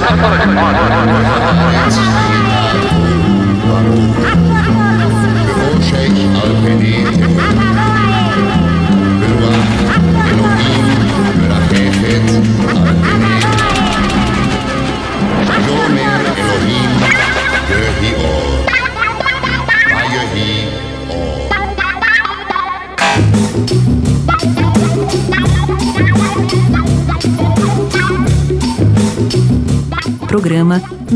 Onward.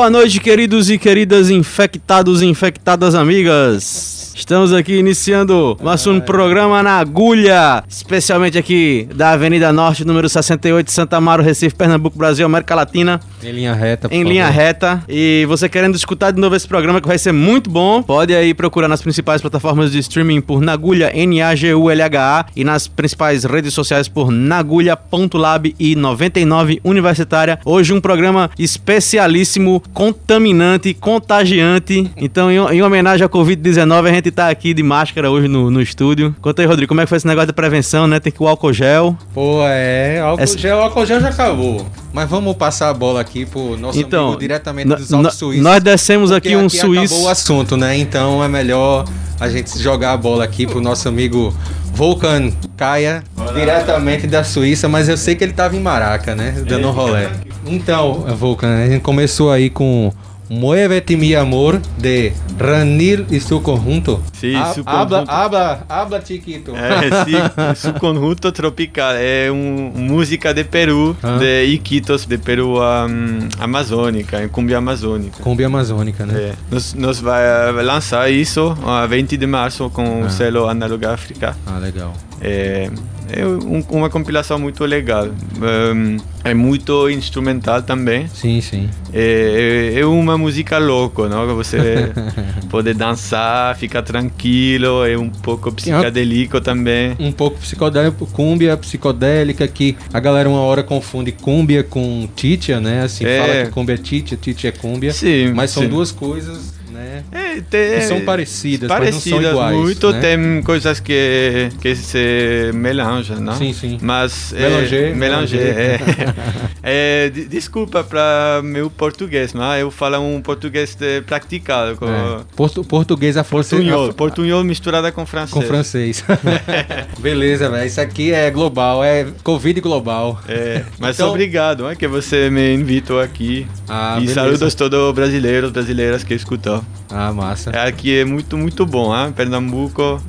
Boa noite, queridos e queridas infectados e infectadas amigas. Estamos aqui iniciando mais um programa na agulha, especialmente aqui da Avenida Norte, número 68, Santa Amaro, Recife, Pernambuco, Brasil, América Latina. Em linha reta, Em favor. linha reta. E você querendo escutar de novo esse programa que vai ser muito bom, pode aí procurar nas principais plataformas de streaming por Nagulha, N-A-G-U-L-H-A, e nas principais redes sociais por Nagulha.lab e 99 Universitária. Hoje um programa especialíssimo, contaminante, contagiante. Então, em, em homenagem à Covid-19, a gente tá aqui de máscara hoje no, no estúdio. Conta aí, Rodrigo, como é que foi esse negócio de prevenção, né? Tem que o álcool gel. Pô, é, álcool Essa- gel, álcool gel já acabou. Mas vamos passar a bola aqui pro nosso Então, amigo diretamente dos Alpes Suíços. nós descemos aqui um Acabou o suíço. assunto, né? Então é melhor a gente jogar a bola aqui pro nosso amigo Volkan Kaya, diretamente da Suíça, mas eu sei que ele tava em Maraca, né? Dando um rolê. Então, Volkan, a gente começou aí com Muévete mi amor de Ranil e su conjunto. Sí, Ha- su habla, conjunto. habla, habla chiquito. É, sí, su conjunto tropical é um, música de Peru, Ah. de Iquitos, de Peru um, amazônica, em cumbia amazônica. Cumbia amazônica, né? É, nós, nós vai, lançar isso a 20 de março com Ah. o selo Análoga África. Ah, legal. É, é um- uma compilação muito legal. Ehm, é muito instrumental também. Sim, sim. É, é- é uma música louca, não? Que Você pode dançar, ficar tranquilo, é um pouco psicadélico também. Um pouco psicodélico, cúmbia psicodélica, que a galera uma hora confunde cúmbia com titia, né? Assim, É. fala que cúmbia é titia, titia é cúmbia. Sim, Mas são sim. duas coisas, né? É, tem- são parecidas, mas não parecidas são iguais, muito, né? tem coisas que, que se melangem, não? Sim, sim. Mas Melanger, é, melanger, é. É, de- desculpa para meu português, mas eu falo um português praticado com É. Portu- português a força portunhol, portunhol misturada com francês. com francês. Beleza, velho. Isso aqui é global, é Covid global. É, mas Então- obrigado, é, que você me invitou aqui. Ah, e beleza. saludos todos brasileiros, brasileiras que escutam. Ah, massa. É, Aqui é muito, muito bom, hein? Pernambuco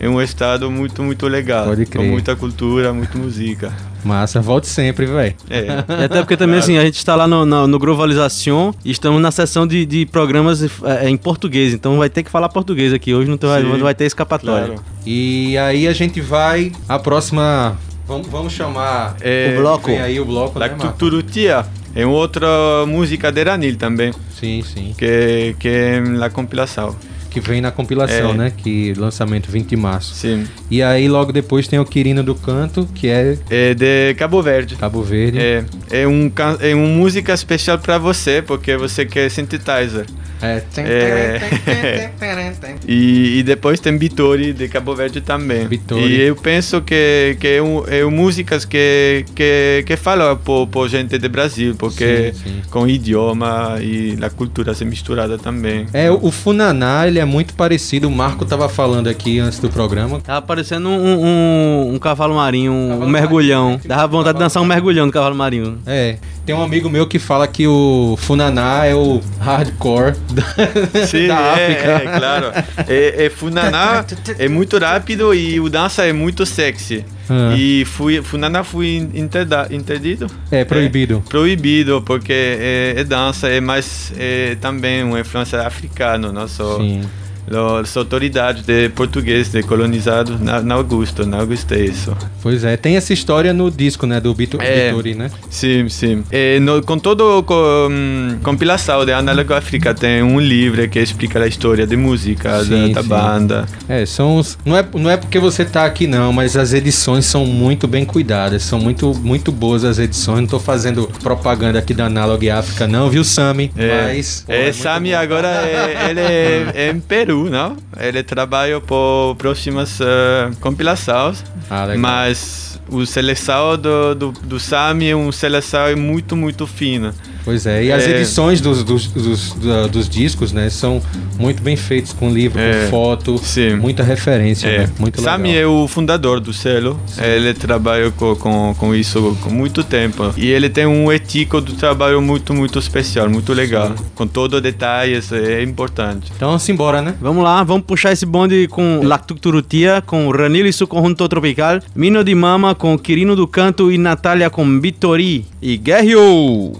é um estado muito, muito legal. Pode Com crer. muita cultura, muita música. Massa, volte sempre, velho. É. Até porque também, assim, a gente está lá no, no, no Globalização e estamos na sessão de, de programas é, em português. Então vai ter que falar português aqui. Hoje não, tem, Sim, não vai ter escapatória. Claro. E aí a gente vai. A próxima. Vamos, vamos chamar É, O bloco. Vem aí o bloco, La né? Tuturutia é outra música de Ranil também, Sim, sim. que, que é na compilação. Que vem na compilação, É. né? Que lançamento 20 de março. Sim. E aí logo depois tem o Quirino do Canto, que é É de Cabo Verde. Cabo Verde. É, é, um, é uma música especial para você, porque você quer synthesizer. É. É. E, e depois tem Vitória de Cabo Verde também. Vitória. E eu penso que, que é, um, é um músicas que, que, que falam por, por gente de Brasil, porque Sim, sim. com o idioma e a cultura se misturada também. É, o Funaná, ele é muito parecido. O Marco tava falando aqui antes do programa. Tava parecendo um, um, um cavalo marinho, um, Cavalo mergulhão. marinho. Dava vontade de dançar um mergulhão do cavalo marinho. É, tem um amigo meu que fala que o Funaná é o hardcore Sim, da é, África. é, claro. É, é Funaná é muito rápido e o dança é muito sexy. Ah. E fui, Funaná foi interdido. É, proibido. proibido porque é, é dança é mais é também uma influência africana não só Sim. As autoridades de português de colonizados na, na Augusto na Augusto é isso Pois é, tem essa história no disco, né, do Bito É. Vitori, né? sim sim e no, com todo com compilação de Análogo África tem um livro que explica a história de música Sim, da, da banda É, são os, não é não é porque você tá aqui não, mas as edições são muito bem cuidadas, são muito muito boas as edições. Não tô fazendo propaganda aqui da Analog África não, viu, Sami? É, Mas pô, é, muito Sami agora é, ele é, é em Peru, não? Ele trabalha por próximas eh, compilações, Ah, mas o seleção do, do, do Sami é um seleção muito, muito fino. Pois é, e as É. edições dos, dos, dos, dos discos, né, são muito bem feitos com livro, É, com foto, sim. muita referência, É. né? Muito Sami legal. é o fundador do selo, ele trabalha com, com, com isso com muito tempo. E ele tem um ético do trabalho muito, muito especial, muito legal. Com todos os detalhes, é importante. Então, vamos embora, né? Vamos lá, vamos puxar esse bonde com Lactucturutia, com Ranil e seu conjunto tropical, Mino de Mama com Quirino do Canto e Natália com Vitori e Guerrio.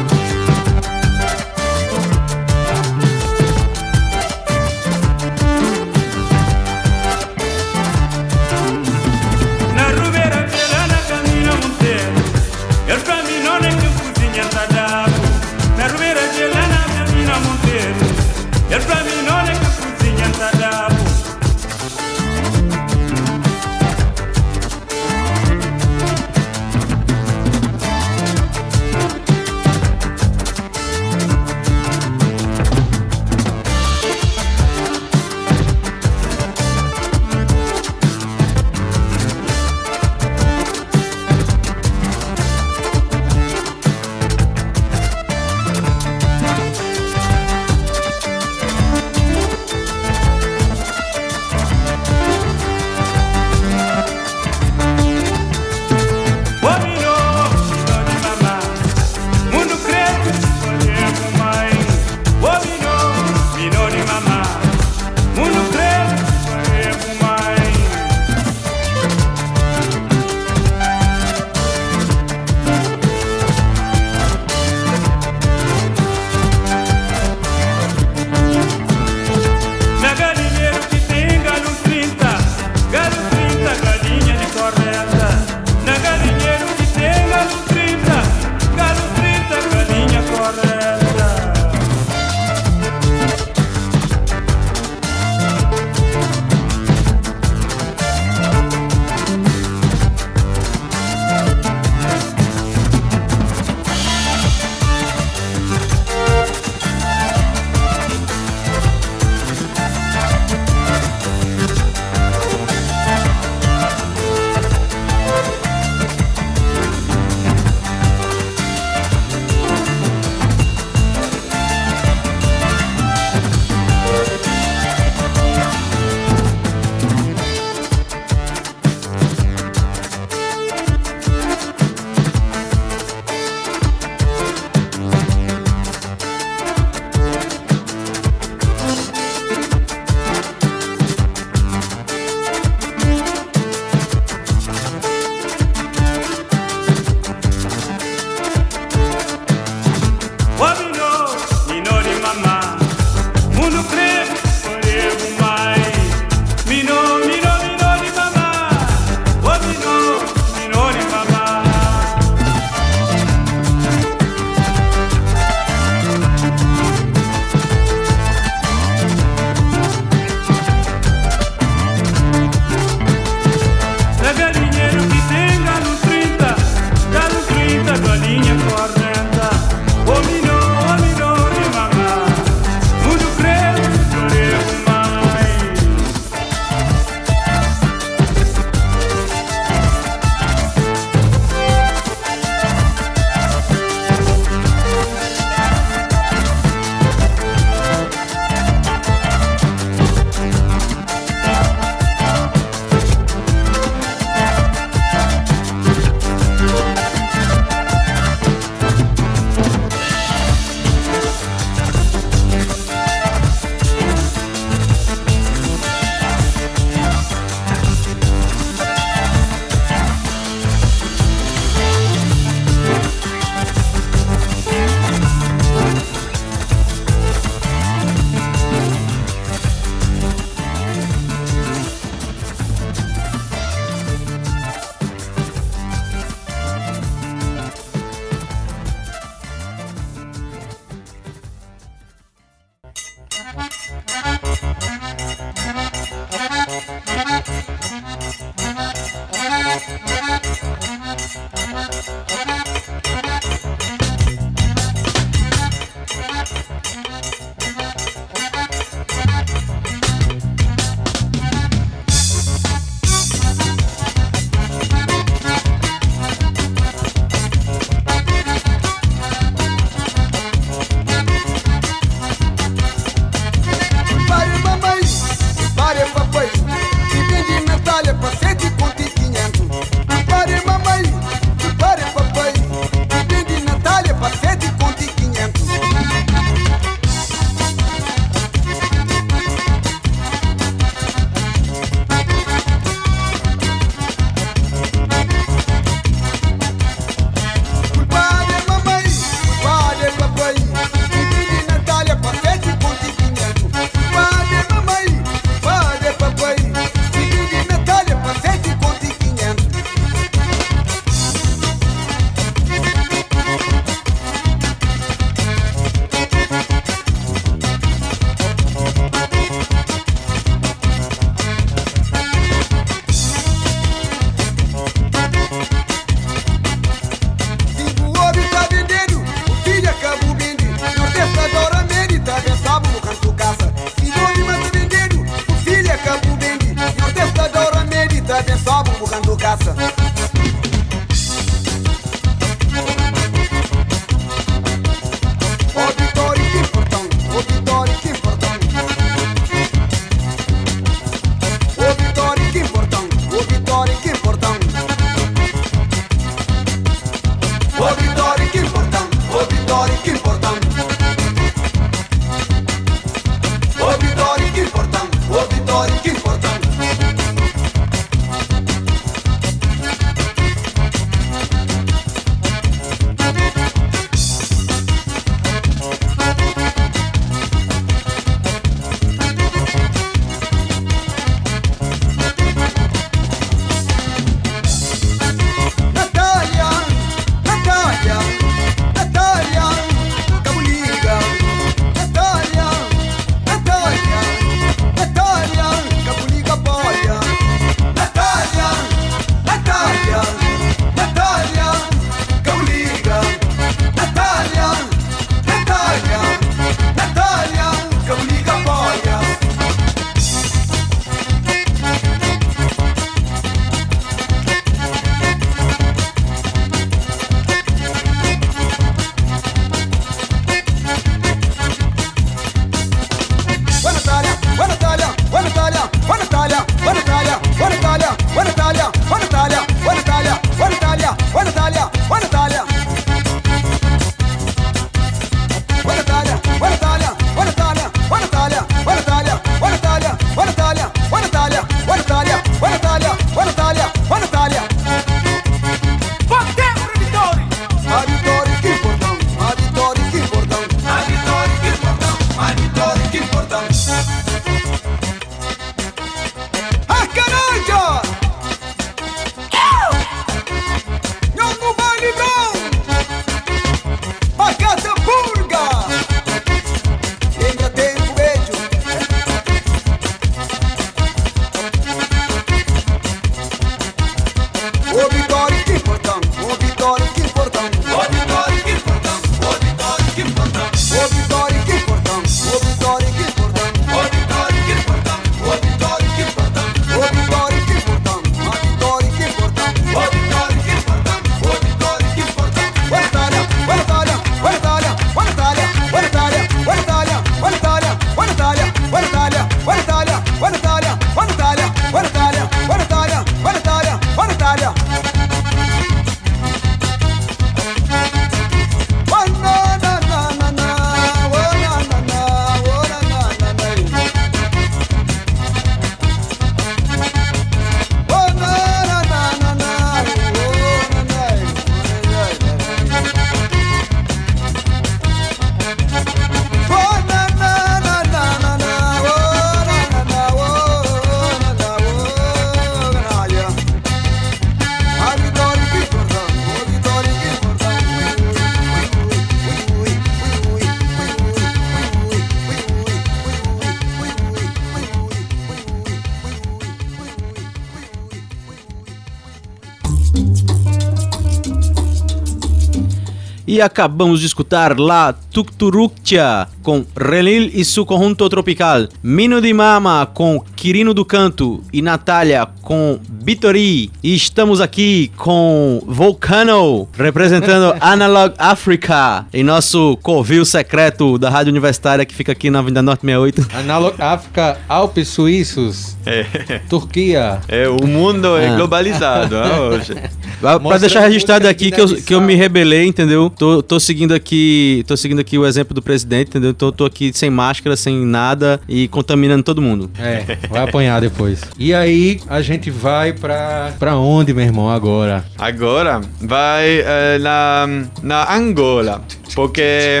E acabamos de escutar La Tukturuktia com Relil e su conjunto tropical, Mino de Mama com Quirino do Canto e Natália com Vitori. E estamos aqui com Volcano, representando Analog Africa, em nosso covil secreto da Rádio Universitária que fica aqui na Avenida Norte 68. Analog África, Alpes Suíços, É, Turquia. é, o mundo é Ah. globalizado hoje. Pra, Mostrando deixar registrado aqui que eu, que eu me rebelei, entendeu? Tô, tô seguindo aqui, tô seguindo aqui o exemplo do presidente, entendeu? Então tô aqui sem máscara, sem nada e contaminando todo mundo. É, vai apanhar depois. E aí, a gente vai pra, pra onde, meu irmão, agora? Agora vai eh, na, na Angola, porque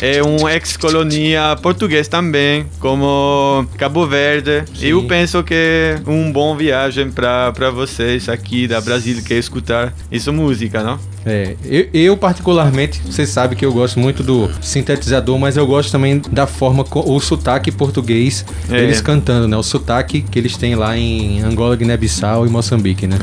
é uma ex-colônia portuguesa também, como Cabo Verde. Eu penso que é uma boa viagem para vocês aqui da Brasil que escutar essa música, não? É, eu, eu particularmente, você sabe que eu gosto muito do sintetizador, mas eu gosto também da forma, o sotaque português, É. eles cantando, né? O sotaque que eles têm lá em Angola, Guiné-Bissau e Moçambique, né?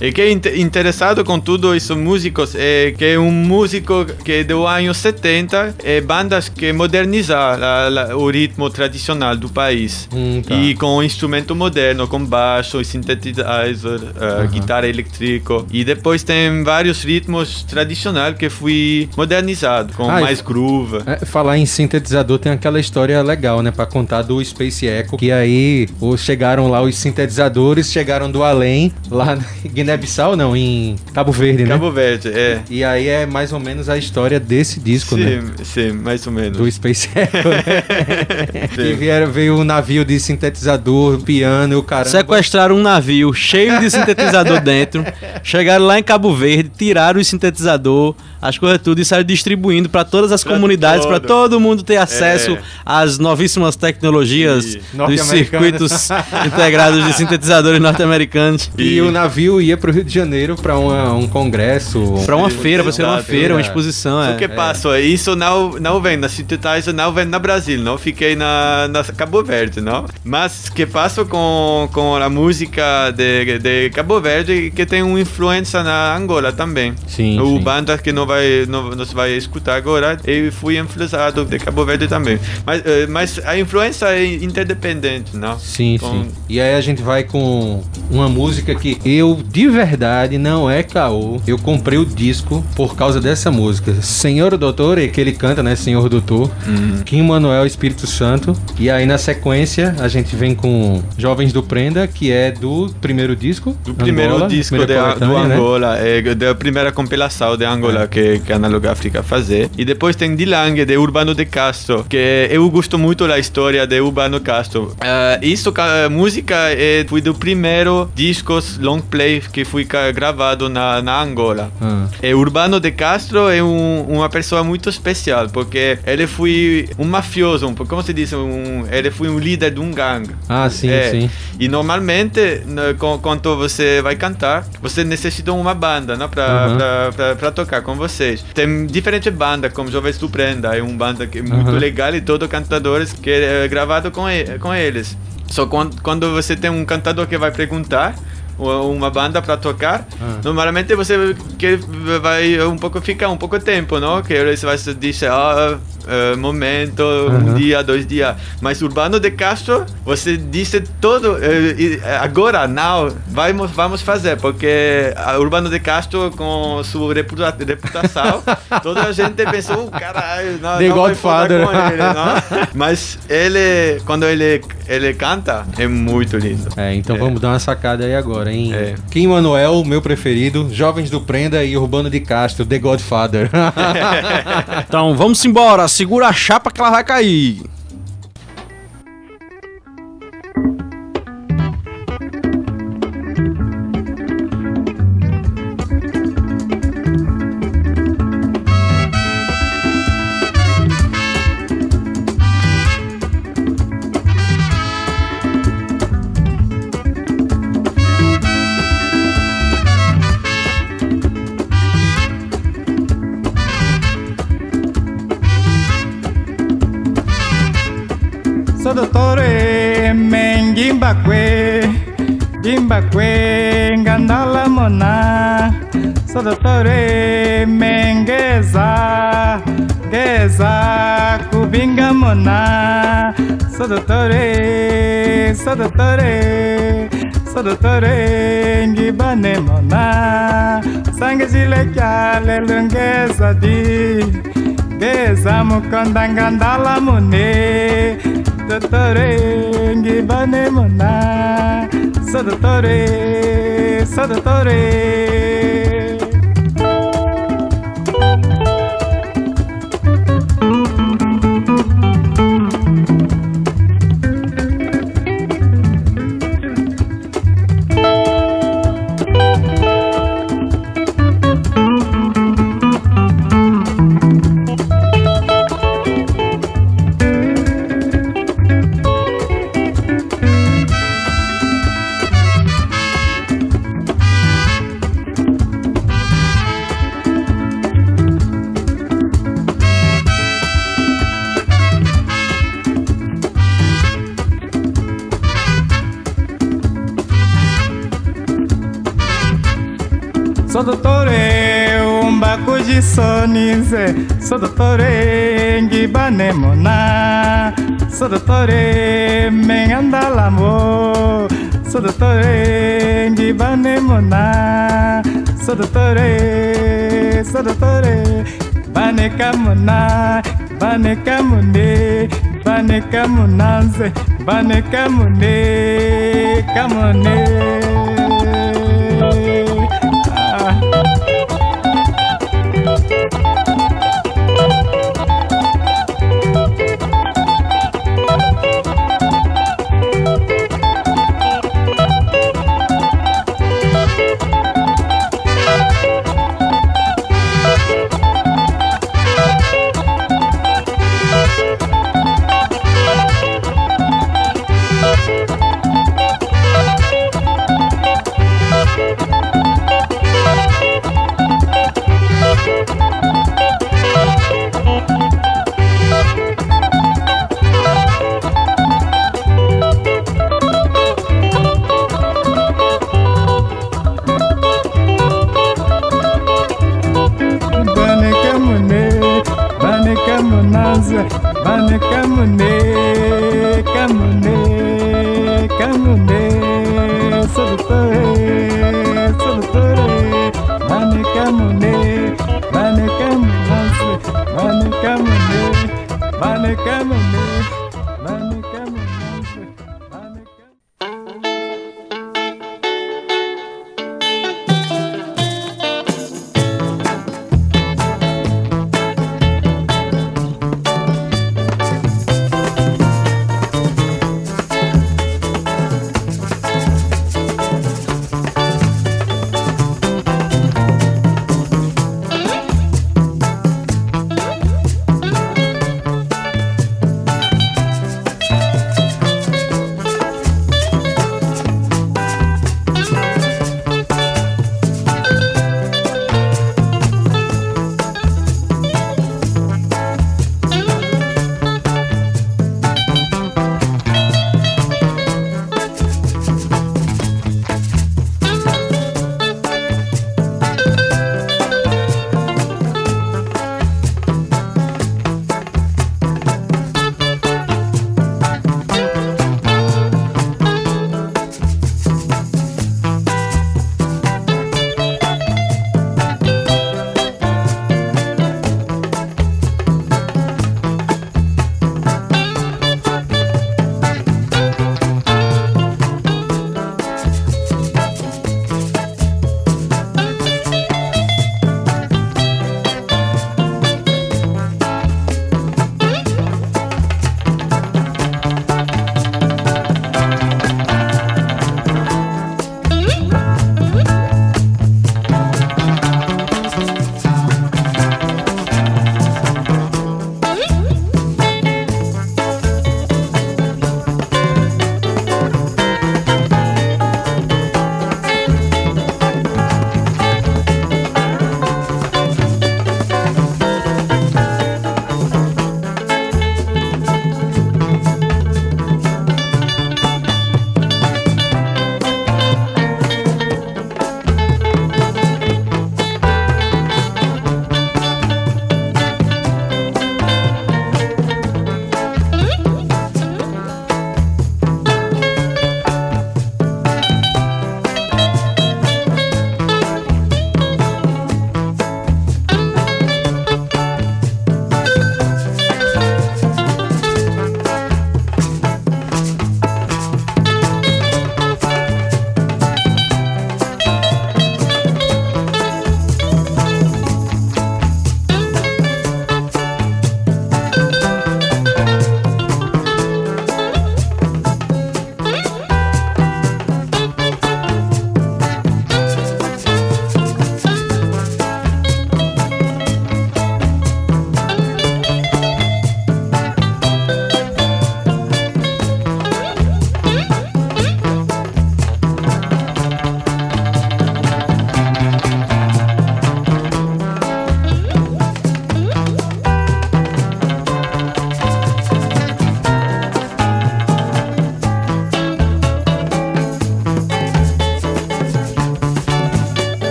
É. E que é inte- interessado com tudo isso músicos é que é um músico que do ano 70 é bandas que modernizar la- la- o ritmo tradicional do país Hum, tá. e com instrumento moderno com baixo, sintetizer, uh, guitarra elétrica e depois tem vários ritmos tradicionais que fui modernizado com Ah, e- mais groove. É, falar em sintetizador tem aquela história legal, né? Pra contar do Space Echo, que aí os, chegaram lá os sintetizadores, chegaram do além, lá em Guiné-Bissau, não, em Cabo Verde, né? Cabo Verde, é. E aí é mais ou menos a história desse disco, né? Sim, sim, mais ou menos. Do Space Echo, né? Sim. que vieram, veio um navio de sintetizador, piano e o caramba. Sequestraram um navio cheio de sintetizador dentro, chegaram lá em Cabo Verde, tiraram o sintetizador, as coisas tudo e saíram distribuindo para todas as Pra comunidades, para todo. mundo ter acesso É. às novíssimas tecnologias E- dos circuitos integrados de sintetizadores norte-americanos. E o navio ia pro Rio de Janeiro pra uma- um congresso. Para uma feira, para ser uma feira, uma é. exposição. O É. que passa? Isso não, não vem na Synthesizer, não vem na Brasil, não fiquei na, na Cabo Verde, não? Mas que passa com, com a música de, de Cabo Verde que tem uma influência na Angola também. Sim, O sim. banda que não vai não, se vai escutar agora, eu fui influenciado de Cabo Verde também. Mas, eh, mas a influência é interdependente, não? Sim, Com- sim. E aí a gente vai com uma música que eu, de verdade, não é caô. Eu comprei o disco por causa dessa música. Senhor Doutor, é que ele canta, né? Senhor Doutor. Uhum. Kim Manuel Espírito Santo. E aí na sequência a gente vem com Jovens do Prenda, que é do primeiro disco. Do primeiro Angola, disco primeira de, do né? Angola, é, da primeira compilação de Angola que, que a Analog África fazer. E depois tem Dilang, de Urbano de Castro, que eu gosto muito da história de Urbano Castro. Eh, isso, ca- música, é, foi do primeiro discos long play que foi gravado na, na Angola. Ah. E Urbano de Castro é um, uma pessoa muito especial, porque ele foi um mafioso, um, como se diz, um, ele foi um líder de um gangue. Ah, sim, É, sim. E normalmente, quando você vai cantar, você necessita uma banda né, para Uhum. Tocar com vocês. Tem diferentes bandas, como Jovens do Prenda, é uma banda que é muito Uhum. legal e todos cantadores que é gravado com, com eles. Só quando, quando você tem um cantador que vai perguntar, ou uma banda para tocar, Ah. normalmente você que vai um pouco ficar um pouco tempo, não? Que você vai dizer, ah, eh, momento, um Aham. dia, dois dias. Mas Urbano de Castro, você disse todo, eh, agora, now, vamos, vamos fazer, porque a Urbano de Castro, com sua reputa- reputação, toda a gente pensou, "Oh, caralho, não, The não vai falar Godfather." com ele, não? Mas ele, quando ele, ele canta, é muito lindo. É, então É. vamos dar uma sacada aí agora, hein? É. Kim Manuel, meu preferido, Jovens do Prenda e Urbano de Castro, The Godfather. Então vamos embora, segura a chapa que ela vai cair. Sadatare, sadatare, sadatare ngibane mona sangezilekyale lungeza di ngeza mukondanga ndala mune dotore ngibane mona sadatore, sadatore Sodotore Gibanemona Sodotore Mengandalamo Sodotore kamona Sodotore Sodotore Banekamona Banekamune Banekamunanze Banekamune Kamune, kamune.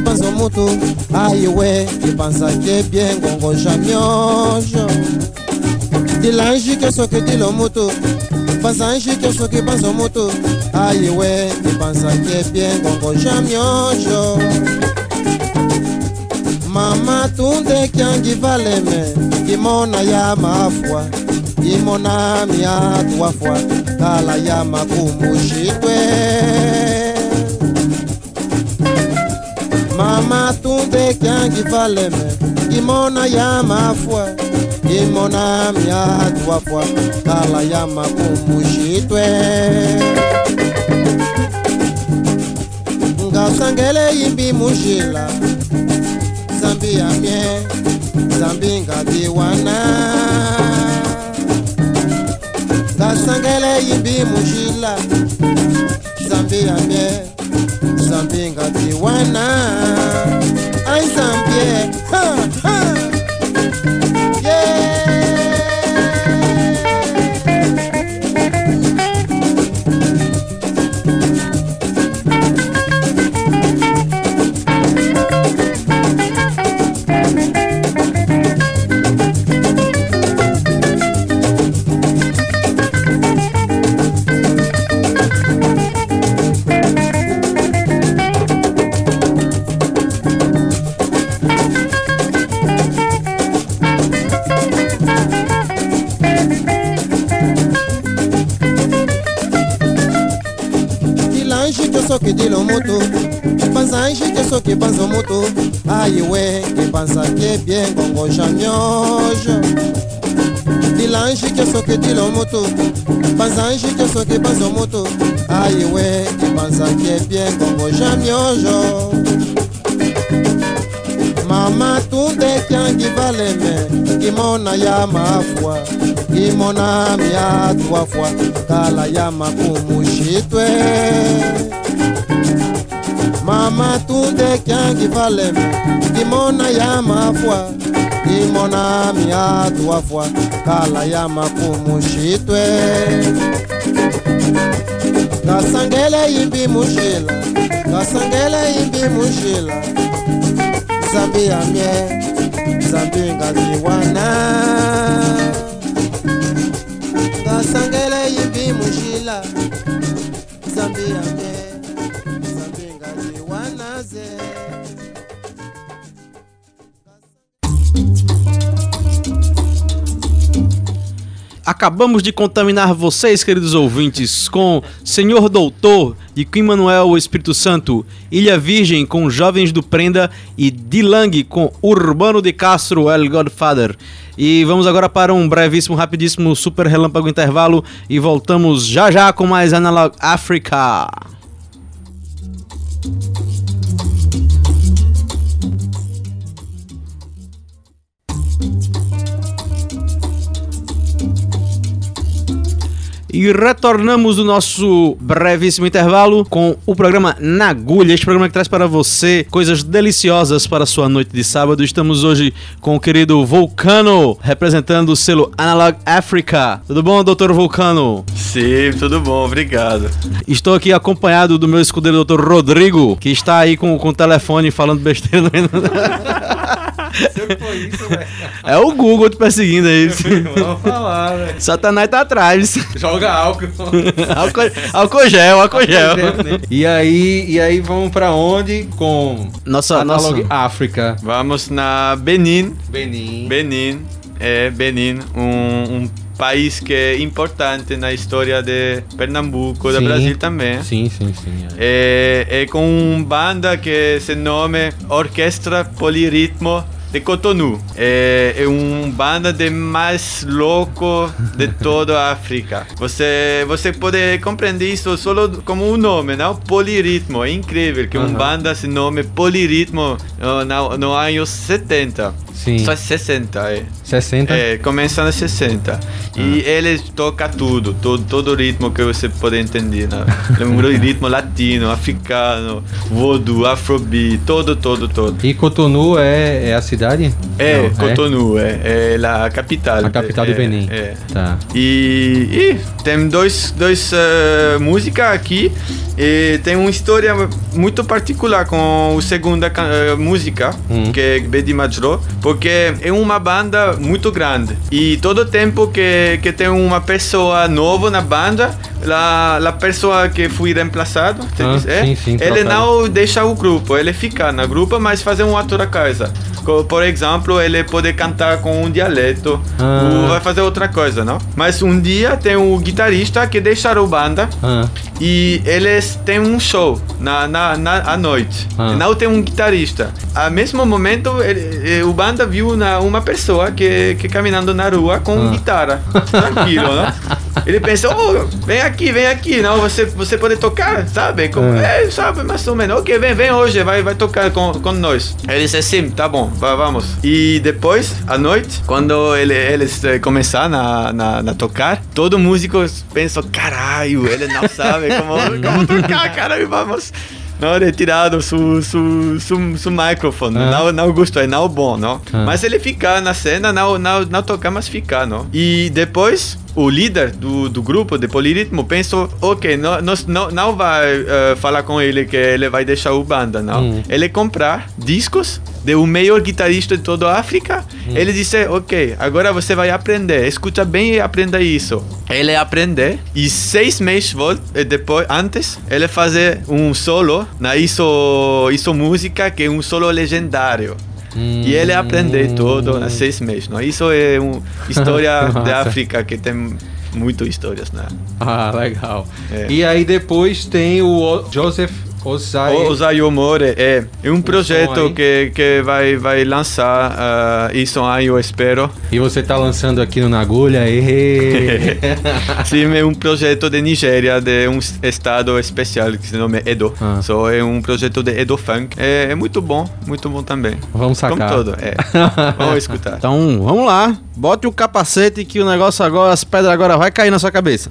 Panso muito Ai ué, que pansa que é bem gongo jamiojo Dilange que eu sou que dilo muito Pansange que eu sou que panso muito Ai ué, que pansa que é bem gongo jamiojo Mama tunde kyangi valeme Kimona ya mafwa Kimona miatu wafwa Kala ya makumushitwe Mama tunde kyangi valeme Kimona ya mafwa Kimona miatu wafwa Kala ya makumushitwe Ngasangele yimbi mushila zambi ya mie zambi ngadiwana ngasangele yimbi mushila zambi ya mie zambie ngati wana ai zambie que panza moto. Aye we que panza que bien gongo chanyoge Dila anji que so que dila moto. Panza anji que so que panza moto. Aye we que panza que bien gongo chanyoge Mama tunde kiangi valeme Kimona ya mafwa Kimona mia trois fois Kala ya makumushitwe Mama tunde kyangi valeme Kimona ya mafwa Kimona miatu wafwa Kala ya makumushitwe Kasangele yimbi mushila. Kasangele yimbi mushila. Zambi ya mie. Zambi ngadiwana ngasangele yimbi mushila Acabamos de contaminar vocês, queridos ouvintes, com Senhor Doutor de Kim Manuel o Espírito Santo, Ilha Virgem com Jovens do Prenda e Dilang com Urbano de Castro El Godfather. E vamos agora para um brevíssimo, rapidíssimo, super relâmpago intervalo e voltamos já já com mais Analog Africa. E retornamos do nosso brevíssimo intervalo com o programa Na Agulha, este programa que traz para você coisas deliciosas para a sua noite de sábado. Estamos hoje com o querido Vulcano, representando o selo Analog Africa. Tudo bom, doutor Vulcano? Sim, tudo bom, obrigado. Estou aqui acompanhado do meu escudeiro, doutor Rodrigo, que está aí com, com o telefone falando besteira. no- Sempre foi isso, velho. É o Google te perseguindo aí. Vamos falar, velho. Satanás tá atrás. Joga álcool. álcool, álcool gel, álcool gel. E aí, e aí vamos pra onde? Com Nossa, Analog nossa. África. Vamos na Benin. Benin. Benin é Benin, um, um país que é importante na história de Pernambuco, do Sim. Brasil também. Sim, sim, sim. é. É, é com uma banda que se nome Orquestra Poliritmo de Cotonou. É, é uma banda de mais louco de toda a África. Você, você pode compreender isso só como um nome, não? Poliritmo. É incrível que uma Aham. banda se nome Poliritmo no, no, no anos 70. Sim. Só 60, é. 60. É, começando em 60. E eles tocam tudo, todo, todo o ritmo que você pode entender. Né? Lembra o ritmo latino, africano, voodoo, afrobeat, todo, todo, todo. E Cotonou é, é a cidade? É, Não, Cotonou, é, é a capital. A capital é, de Benin. É. Tá. E, e tem dois, dois uh, músicas aqui e tem uma história muito particular com a segunda eh, música, Hum. que é Bedi Majro, porque é uma banda muito grande e todo tempo que, que tem uma pessoa nova na banda, a, a pessoa que foi reemplaçado, Ah, é, sim, sim, ele trocado. não deixa o grupo, ele fica no grupo, mas fazer uma outra coisa. Co- Por exemplo, ele pode cantar com um dialeto, Ah. ou vai fazer outra coisa, não? Mas um dia tem um guitarrista que deixaram a banda Ah, e eles têm um show na, na, na à noite. Ah. Não tem um guitarrista. Ao mesmo momento, ele, eh, o banda viu na, uma pessoa que, que caminhando na rua com Ah. guitarra, tranquilo, não? Ele pensou, oh, vem aqui, vem aqui, não? Você, você pode tocar, sabe? Como, Ah. é, sabe, mais ou menos. Ok, vem, vem hoje, vai, vai tocar com, com nós. Ele disse, sim, tá bom, va- vamos. E depois, à noite, quando ele, eles começaram a, na, na tocar, todo músico pensou, caralho, ele não sabe como, como tocar, caralho, vamos. Não, retirado su, su, su, su microfone, Ah. não, não gostou, é não bom, não? Ah. Mas ele fica na cena, não, não, não tocar, mas ficar, não? E depois, o líder do, do grupo de Poliritmo pensou, ok, não, nós não, não vai eh, falar com ele que ele vai deixar o banda, não? Hum. Ele comprar discos de o melhor guitarrista de toda a África. Hum. Ele disse, ok, agora você vai aprender, escuta bem e aprenda isso. Ele aprender e seis meses eh, depois, antes, ele fazer um solo na isso, isso música que é um solo legendário. E ele aprender todo nas seis meses, não? Isso é uma história da. África que tem muitas histórias, né? ah, legal. É. E aí depois tem O- Joseph Osai. O Zayomore é, é um projeto que, que vai, vai lançar ah, isso aí, eu espero. E você tá lançando aqui no Nagulha. Sim, é um projeto de Nigéria, de um estado especial que se chama Edo. Ah. Só é um projeto de Edo Funk. É, é muito bom, muito bom também. Vamos sacar. Como todo, é. Vamos escutar. Então, vamos lá. Bote o capacete que o negócio agora, as pedras agora vai cair na sua cabeça.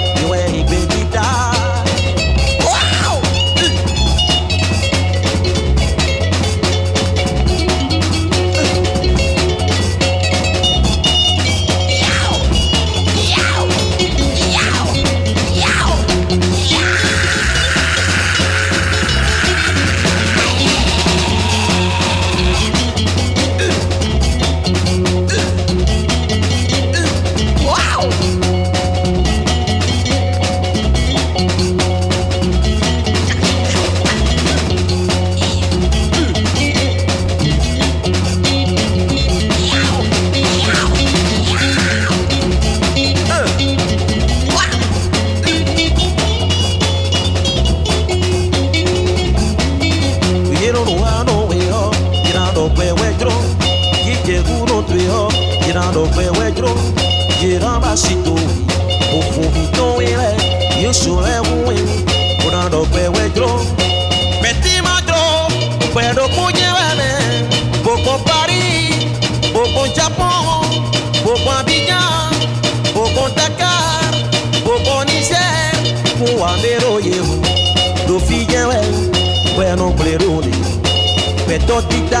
don't think that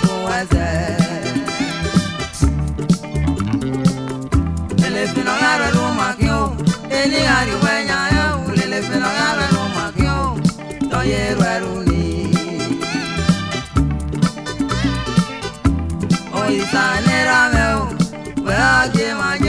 I give my.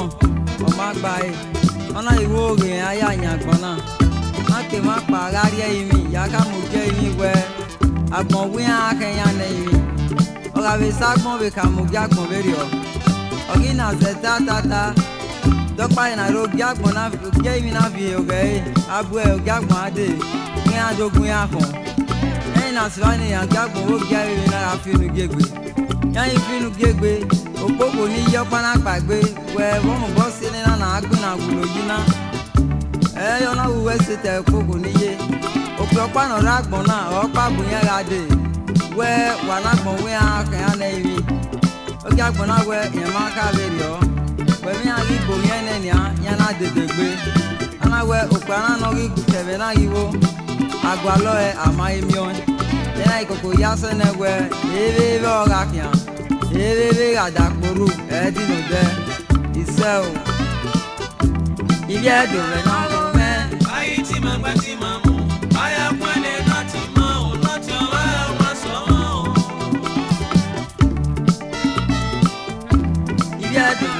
ọgbọn ọgbagbae ọ̀nà ìwé òrè ayé àyàngbọ̀n náà. Má ké má pa aráyé ìmì ìyá kàmùgé ìmì wẹ àgbọ̀n wí àkẹyàn ní ìmì ọ̀rà bẹ sàgbọ̀n bẹ kàmùgé àgbọ̀n bẹ rí ọ. ọ̀gí nà zẹ̀ tátátá dọ́kpa yìí nà ló gé àgbọ̀n náà gé ìmì náà fi ògè yìí. Abú ẹ̀ ògé àgbọ̀n adé ní adógún yà fọ̀ ẹ̀yìn nà sùwọ́n ni. okpokpo n'iyi ọkpana kpagbe wee bọmụbọsilina na agụ na gwulojina eyona uwe site okpokpo n'iye ope ọkpanọrọ agbọn na ọkpa bunye ya dị. Wee wanagbọn wee ha ka ya na-eri oge agbọn na wee enyemaka rịrịọ wee mi ya gị bụ onye nene ya ya na dedegbe ana okpe ananọghị gutere na iwo agwalọe amaghị mmiọ ya na ikuku ya sị na egwe ebe ebe ọga ka ya èébé àdàkporú ẹ̀ẹ́dínú dẹ́ ìṣẹ́ o ibi ẹ̀dùn rẹ̀ náà ló mẹ́. Ayé tí màá gbá tí màá mú, ayé pọ́nlé náà ti mọ́ ò lọ́tí ọwọ́ ẹ̀ wọ́n sọ wọ́n o. ibi ẹ̀dùn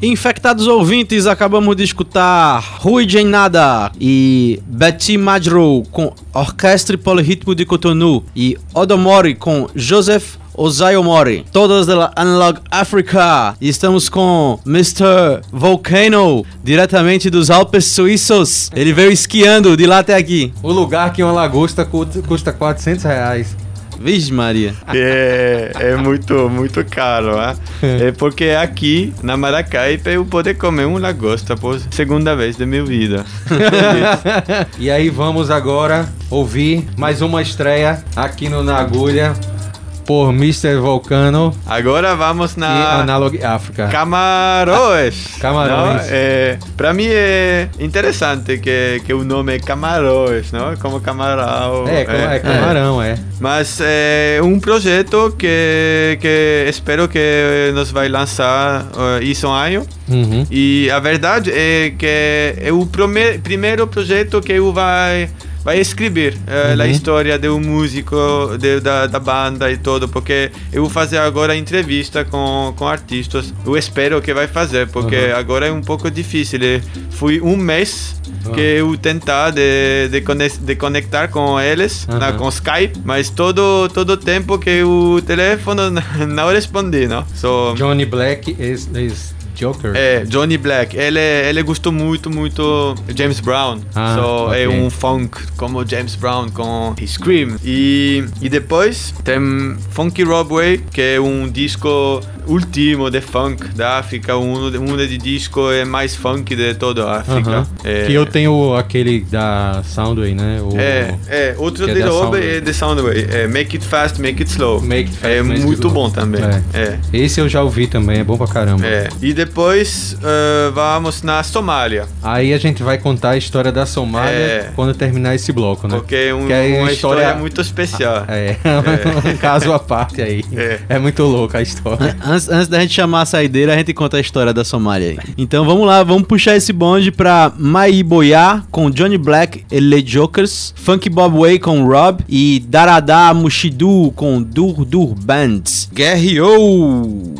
Infectados ouvintes, acabamos de escutar Rui Nada e Betty Madro com Orquestra Polirritmo de Cotonou e Odomori com Joseph Ozayomori, todas da Analog Africa. E estamos com Mr. Volcano, diretamente dos Alpes Suíços. Ele veio esquiando de lá até aqui. O lugar que uma lagosta cu- custa 400 reais. Vixe Maria. É, é muito, muito caro, né? É porque aqui na Maracaipa eu poder comer uma lagosta por segunda vez da minha vida. E aí vamos agora ouvir mais uma estreia aqui no Na Agulha por Mr. Volcano Agora vamos e na Analog África. Camarões. Camarões. não? É, para mim é interessante que, que o nome é Camarões, não? Como camarão. É, é, é camarão, é. Mas é um projeto que, que espero que nos vai lançar uh, isso ano. Uhum. E a verdade é que é o prime- primeiro projeto que eu vai vai escrever eh, a história do músico de- da, da banda e tudo porque eu vou fazer agora entrevista com, com artistas. Eu espero que vai fazer porque Uhum. agora é um pouco difícil. Eh, foi um mês que eu tentar de, de, de conectar com eles na, Uhum. com Skype mas todo todo tempo que o telefone não respondi não? So, Johnny Black is, is Joker. é, Johnny Black. Ele, ele gostou muito, muito James Brown. Ah, so, ok. É um funk como James Brown com Scream. E, e depois tem Funky Rob Way, que é um disco último de funk da África. Um, um de disco é mais funk de toda a África. Aham. É, Que eu tenho aquele da Soundway, né? O, é, é, outro é de Soundway. é de Soundway. É Make It Fast, Make It Slow. Make It Fast, é muito bom também. É. é. Esse eu já ouvi também, é bom pra caramba. É. E depois eh, vamos na Somália. Aí a gente vai contar a história da Somália É. quando terminar esse bloco, né? Porque é um- Que é uma história, história- muito especial. É, um caso à parte aí. É. É, muito louca a história. Antes, antes da gente chamar a saideira, a gente conta a história da Somália aí. Então vamos lá, vamos puxar esse bonde pra Mai Boiá com Johnny Black e Le Jokers, Funky Bob Way com Rob e Darada Mushidu com Dur Dur Bands. Guerreou!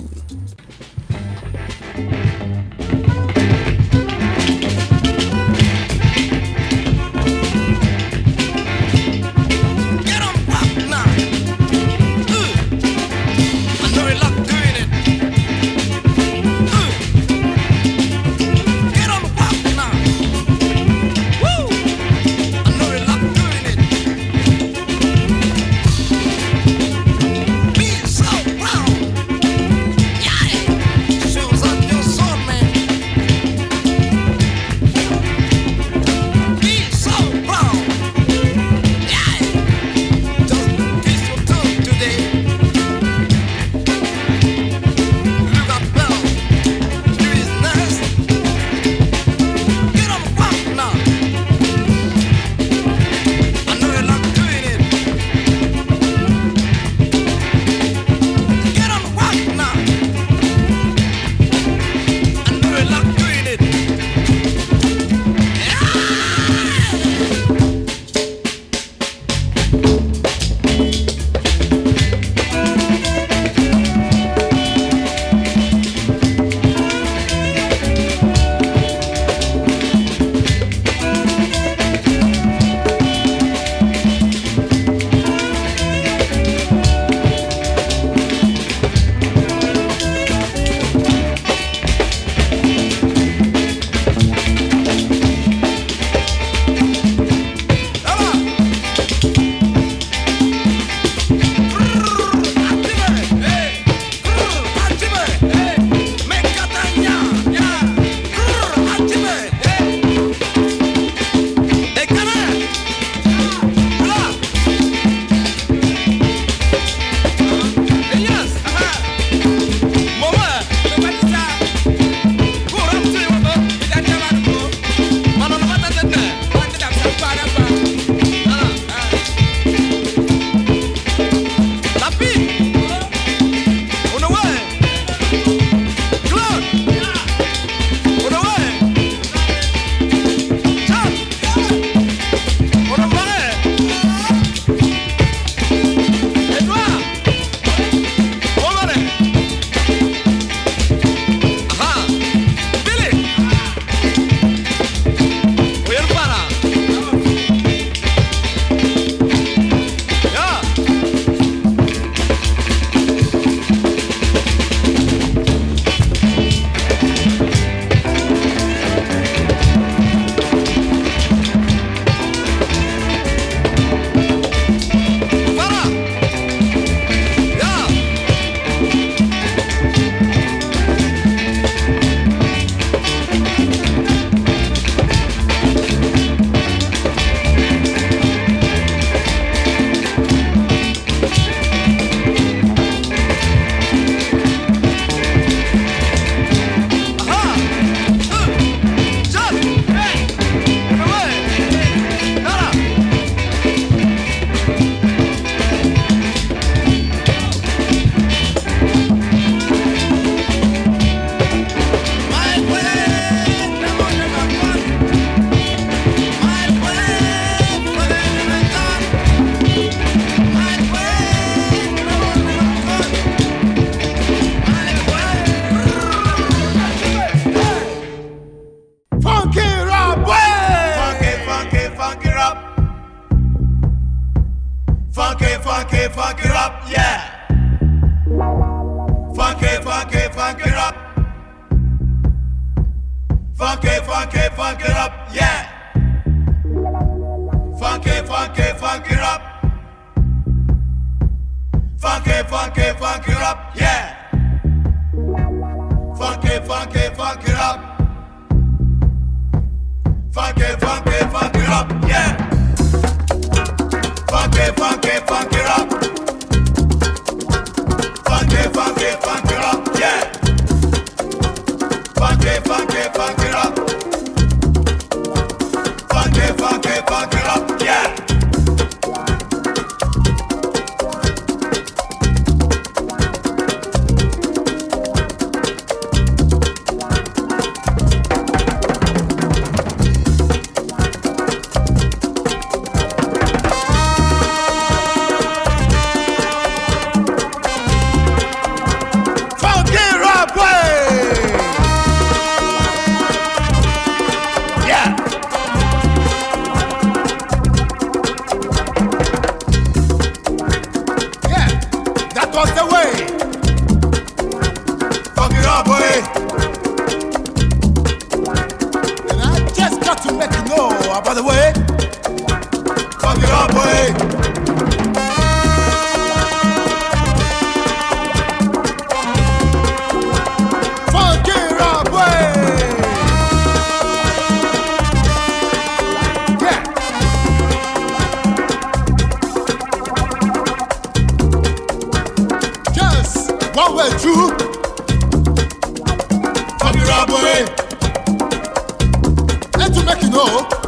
yo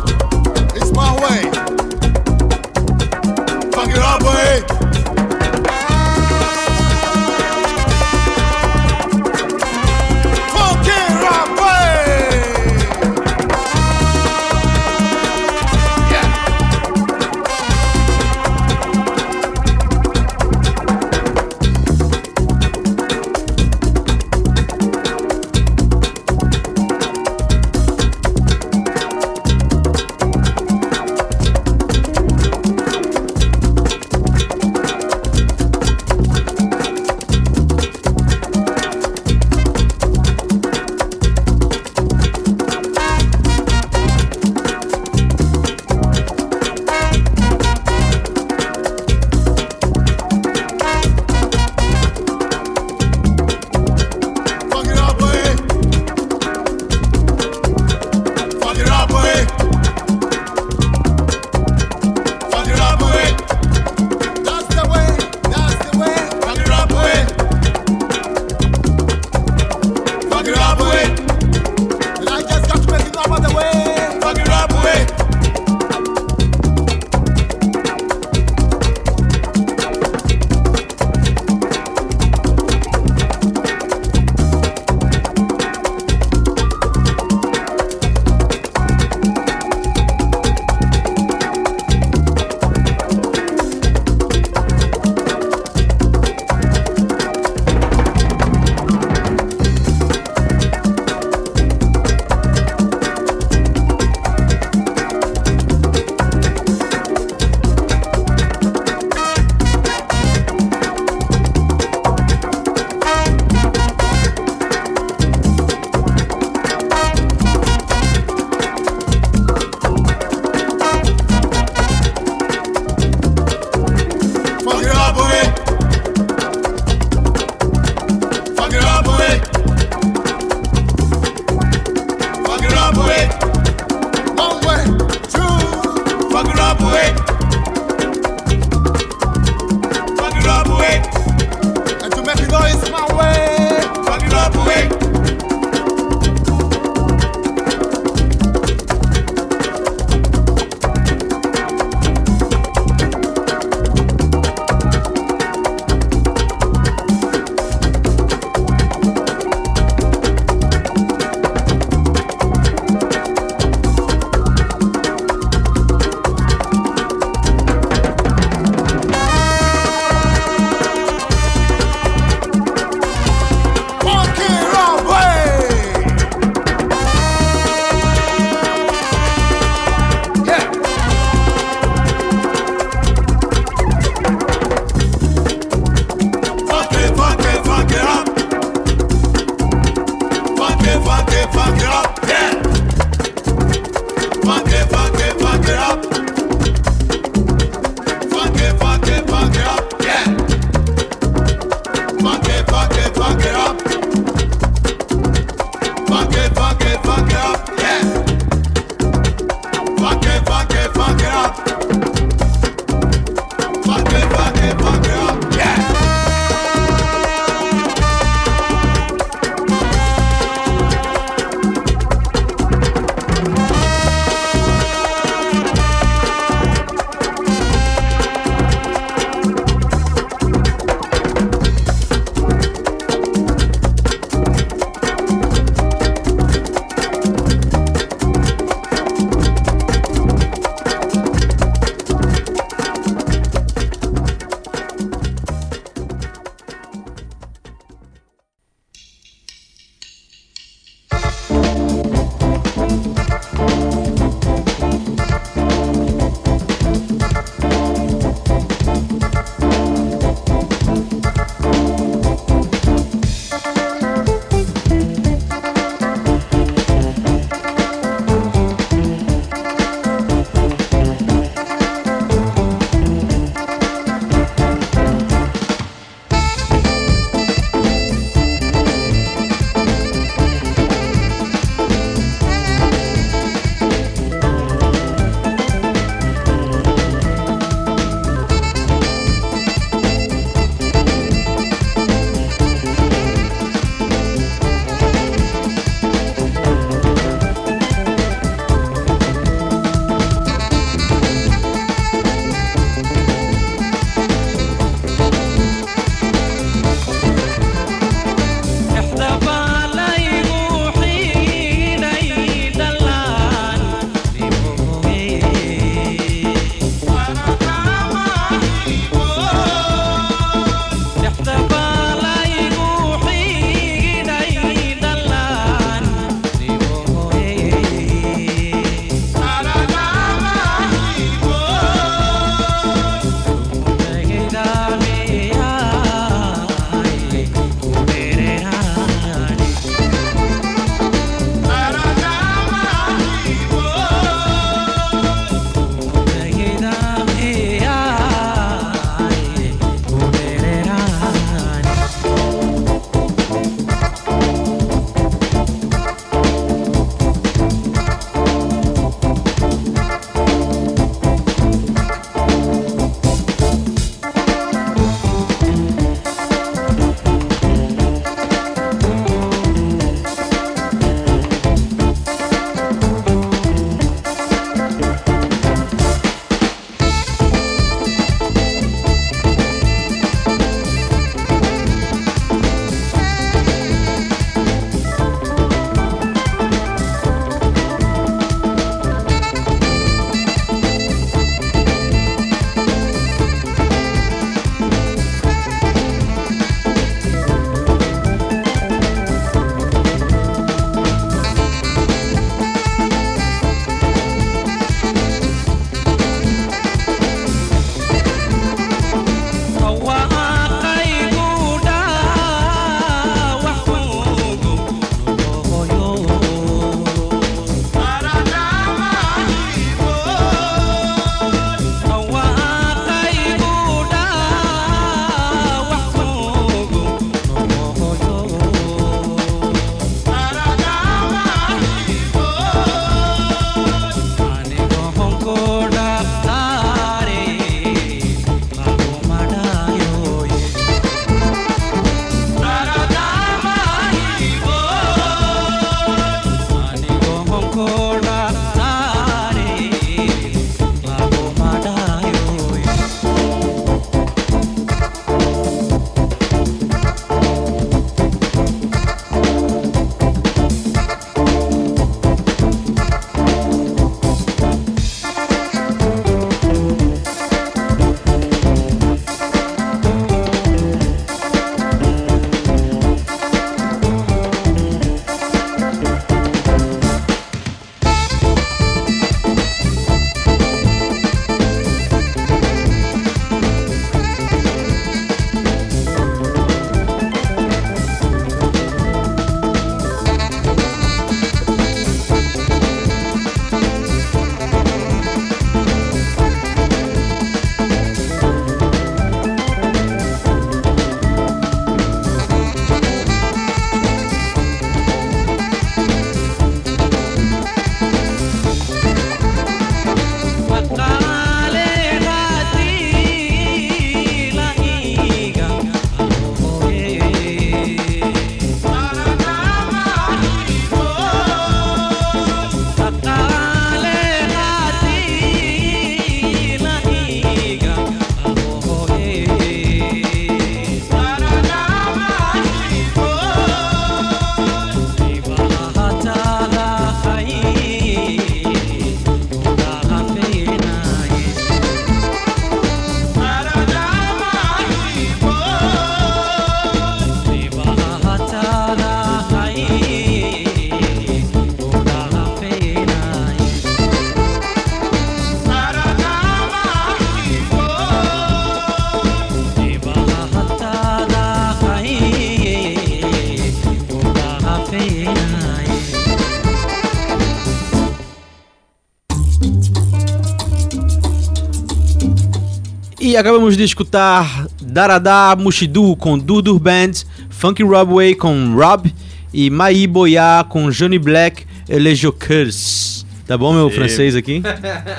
E acabamos de escutar Darada Mushidu com Dudur Band, Funky Robway com Rob e Mai Boya com Johnny Black et les Jokers. Tá bom meu E- francês aqui?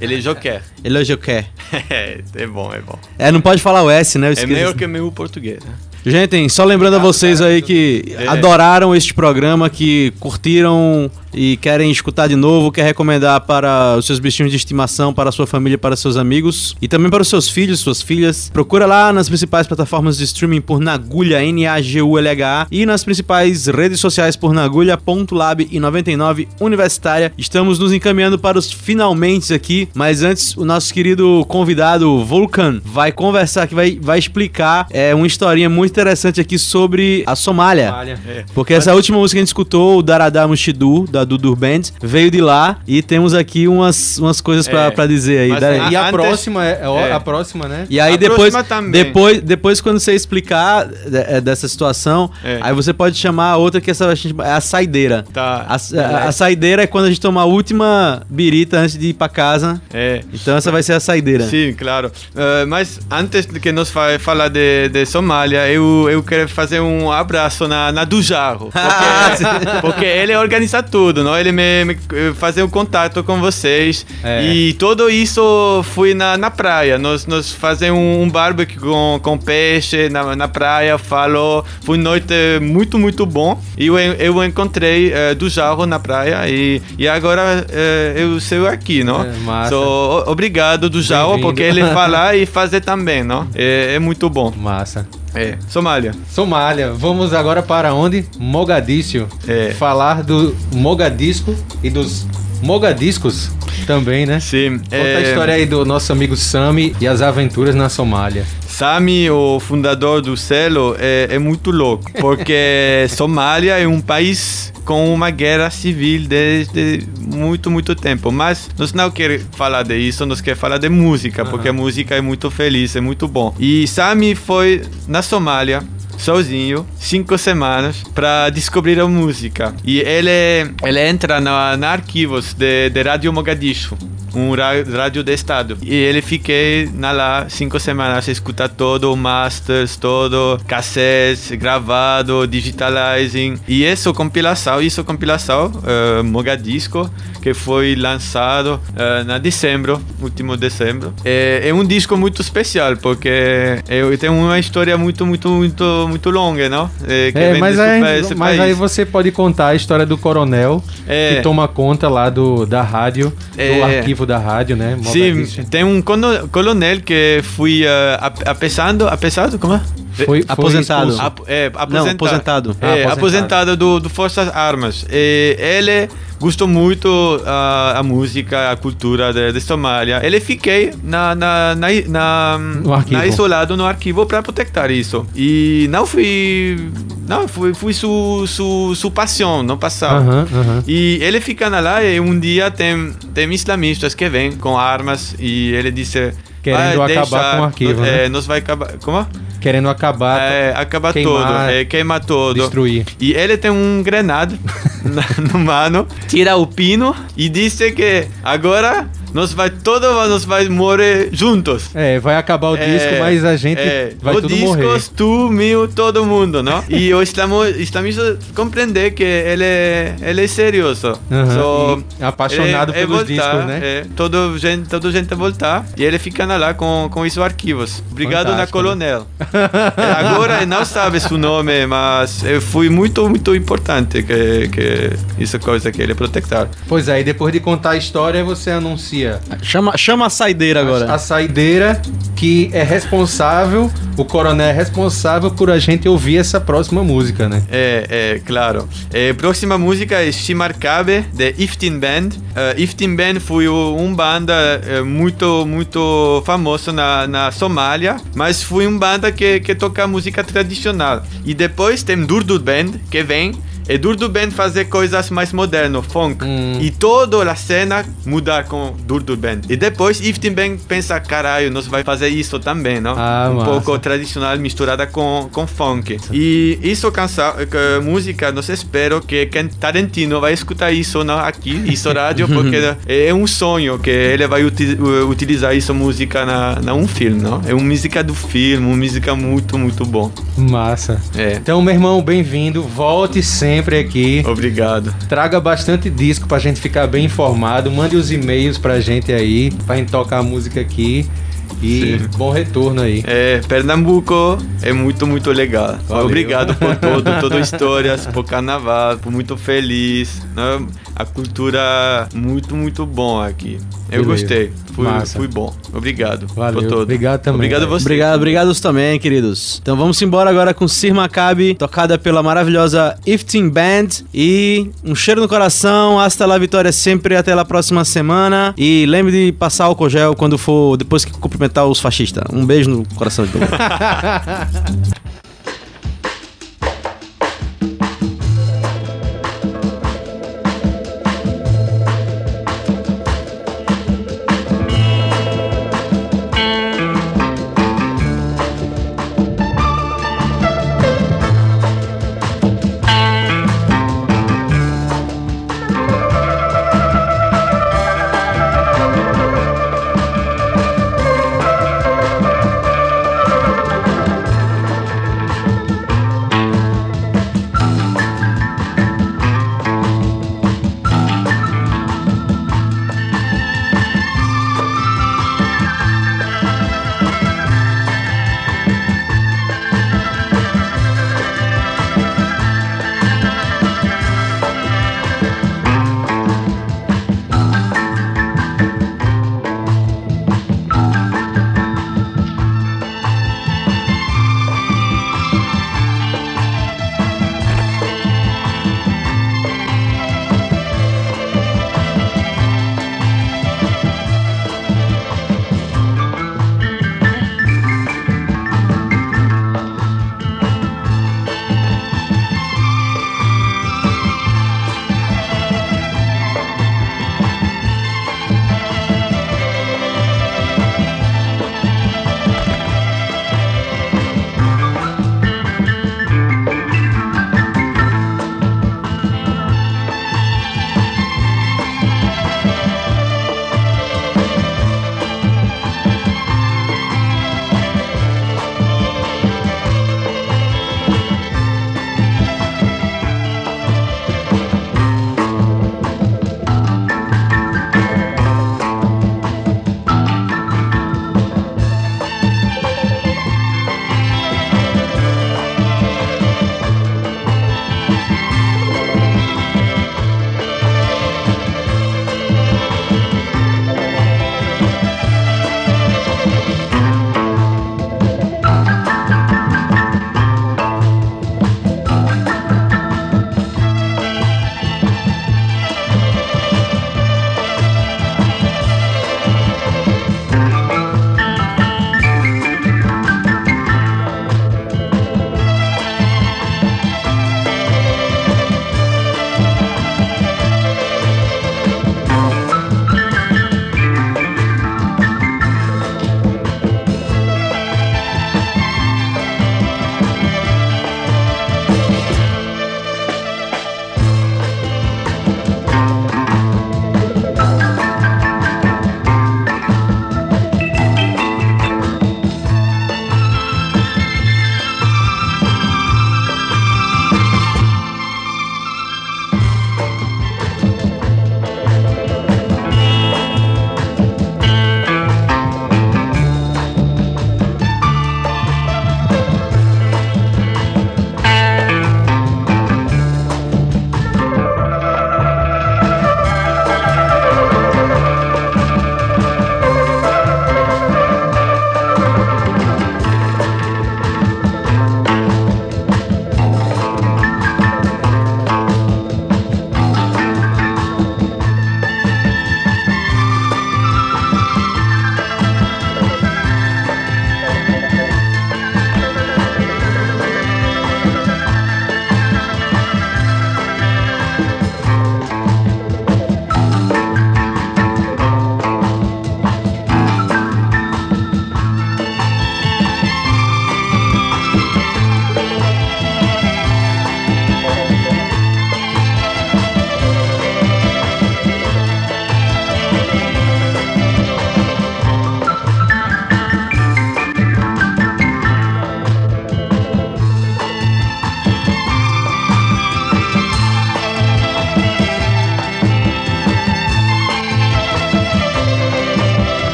Ele joker. Ele é Joker. é, é bom, é bom. É, não pode falar o S, né? Eu É melhor que meu português, né? Gente, só lembrando a vocês aí que É. adoraram este programa, que curtiram e querem escutar de novo, quer recomendar para os seus bichinhos de estimação, para a sua família, para seus amigos e também para os seus filhos, suas filhas. Procura lá nas principais plataformas de streaming por Nagulha, N-A-G-U-L-H-A e nas principais redes sociais por Nagulha.lab e 99 Universitária. Estamos nos encaminhando para os finalmente aqui, mas antes o nosso querido convidado Vulcan vai conversar aqui, vai, vai explicar é, uma historinha muito interessante aqui sobre a Somália. Somália. É. Porque essa última música que a gente escutou, o Daradá Mushidu, da Dudur Band, veio de lá e temos aqui umas, umas coisas pra, É. pra dizer aí. E a Antes- próxima é, é. a próxima, né? e aí A depois, próxima também. depois, depois quando você explicar é, dessa situação, É. aí você pode chamar a outra que essa, a gente- é a saideira. Tá. A, a- a saideira é quando a gente toma a última birita antes de ir pra casa. É. Então essa vai ser a saideira. Sim, claro. Eh, mas antes de que nós fa falar de, de Somália, eu, eu quero fazer um abraço na, na do Jarro. Porque, porque ele organiza tudo, não? Ele me, me fazer o contato com vocês. É. E tudo isso foi na, na praia. Nós, nós fazemos um, um barbecue com, com peixe na, na praia, falou. Foi noite muito, muito bom. E eu, eu encontrei eh, do Jarro na praia e, e agora eh, eu sou aqui, não? É, massa. So, obrigado do Bem-vindo. porque ele fala e fazer também, não? É, é muito bom. Massa. É. Somália. Somália. Vamos agora para onde? Mogadíscio. É. Falar do Mogadisco e dos Mogadiscos também, né? Sim. Conta é, a história aí do nosso amigo Sami e as aventuras na Somália. Sami, o fundador do selo, é, é muito louco, porque Somália é um país com uma guerra civil desde muito, muito tempo. Mas nós não queremos falar disso, nós queremos falar de música, porque a música é muito feliz, é muito bom. E Sami foi na Somália sozinho, cinco semanas, para descobrir a música. E ele, ele entra na, na arquivos de, de Rádio Mogadishu, um rádio de estado. E ele fiquei na lá cinco semanas, escuta todo, masters, todo, cassettes, gravado, digitalizing. E essa compilação, isso compilação, uh, Mogadisco, que foi lançado uh, na dezembro, último dezembro. É, é um disco muito especial, porque é, tem uma história muito, muito, muito, muito longa, não? É, É, mas, aí, mas aí você pode contar a história do coronel É. que toma conta lá do, da rádio, É. do arquivo da rádio, né? Sim, tem um coronel que foi uh, ap- apesando, apesado, como é? Foi- foi Aposentado. Ap- é, Não, aposentado. aposentado. É, Ah, aposentado. aposentado do, do Forças Armas. E ele gostou muito a, a música, a cultura de, de Somália. Ele fiquei na, na, na, na, No na isolado no arquivo para proteger isso. E não fui, não foi, foi sua su, su paixão no passado. Aham, aham. E ele ficando lá e um dia tem, tem islamistas que vêm com armas e ele disse... Querendo "Vai acabar deixar, com o arquivo, é, né? Nós vai acabar... Como? Querendo acabar, É, acabar queimar, tudo, é, queima tudo. destruir. E ele tem um granada na- no mano, tira o pino e disse que agora nós vai todo nós vai morrer juntos. É, vai acabar o disco, mas a gente é, vai o tudo discos, morrer. tu, meu, todo mundo, não? E o islamo, islamista compreender que ele, é- ele é serioso. Aham, So, apaixonado é- é pelos voltar, discos, né? É, todo gente, todo gente voltar e ele fica lá com, com esses arquivos. Obrigado, na Fantástico, né? coronel. É, Agora não sabe seu nome, mas eh, foi muito, muito importante que, que essa coisa que ele protectar. Pois é, e depois de contar a história, você anuncia Chama, chama a saideira agora. a, a saideira que é responsável, o coronel é responsável por a gente ouvir essa próxima música, né? É, é, claro. Eh, próxima música é Shimarkabe, de Iftin Band. Uh, Iftin Band foi um banda eh, muito, muito famoso na, na Somália, mas foi um banda que, que toca música tradicional. E depois tem Durdur Band, que vem é Durdo Band fazer coisas mais modernas, funk. Hum. E toda a cena mudar com Durdo Band. E depois Iftin Band pensa, caralho, nós vai fazer isso também, não? Ah, um massa. pouco tradicional misturada com, com funk. E isso canção, que, música, nós espero que Ken Tarantino vai escutar isso não, aqui, isso rádio, porque é um sonho que ele vai uti- utilizar isso música na, na um filme, não? É uma música do filme, uma música muito, muito bom. Massa. É. Então, meu irmão, bem-vindo. Volte sempre aqui. Obrigado. Traga bastante disco pra gente ficar bem informado. Mande os e-mails pra gente aí, pra gente tocar a música aqui. E Sim. bom retorno aí. É, Pernambuco é muito, muito legal. Valeu. Obrigado por tudo, todas as histórias, por carnaval, por muito feliz. né? A cultura muito, muito bom aqui. Eu Beleza. gostei. Foi, Massa. foi bom. Obrigado Valeu. por tudo. Obrigado também. Obrigado a você. Obrigado, obrigados também, queridos. Então vamos embora agora com Sir Maccabi, tocada pela maravilhosa Iftin Band. E um cheiro no coração, hasta la vitória sempre, até a próxima semana. E lembre de passar álcool gel quando for, depois que cumprimentar os fascistas. Um beijo no coração de todo mundo.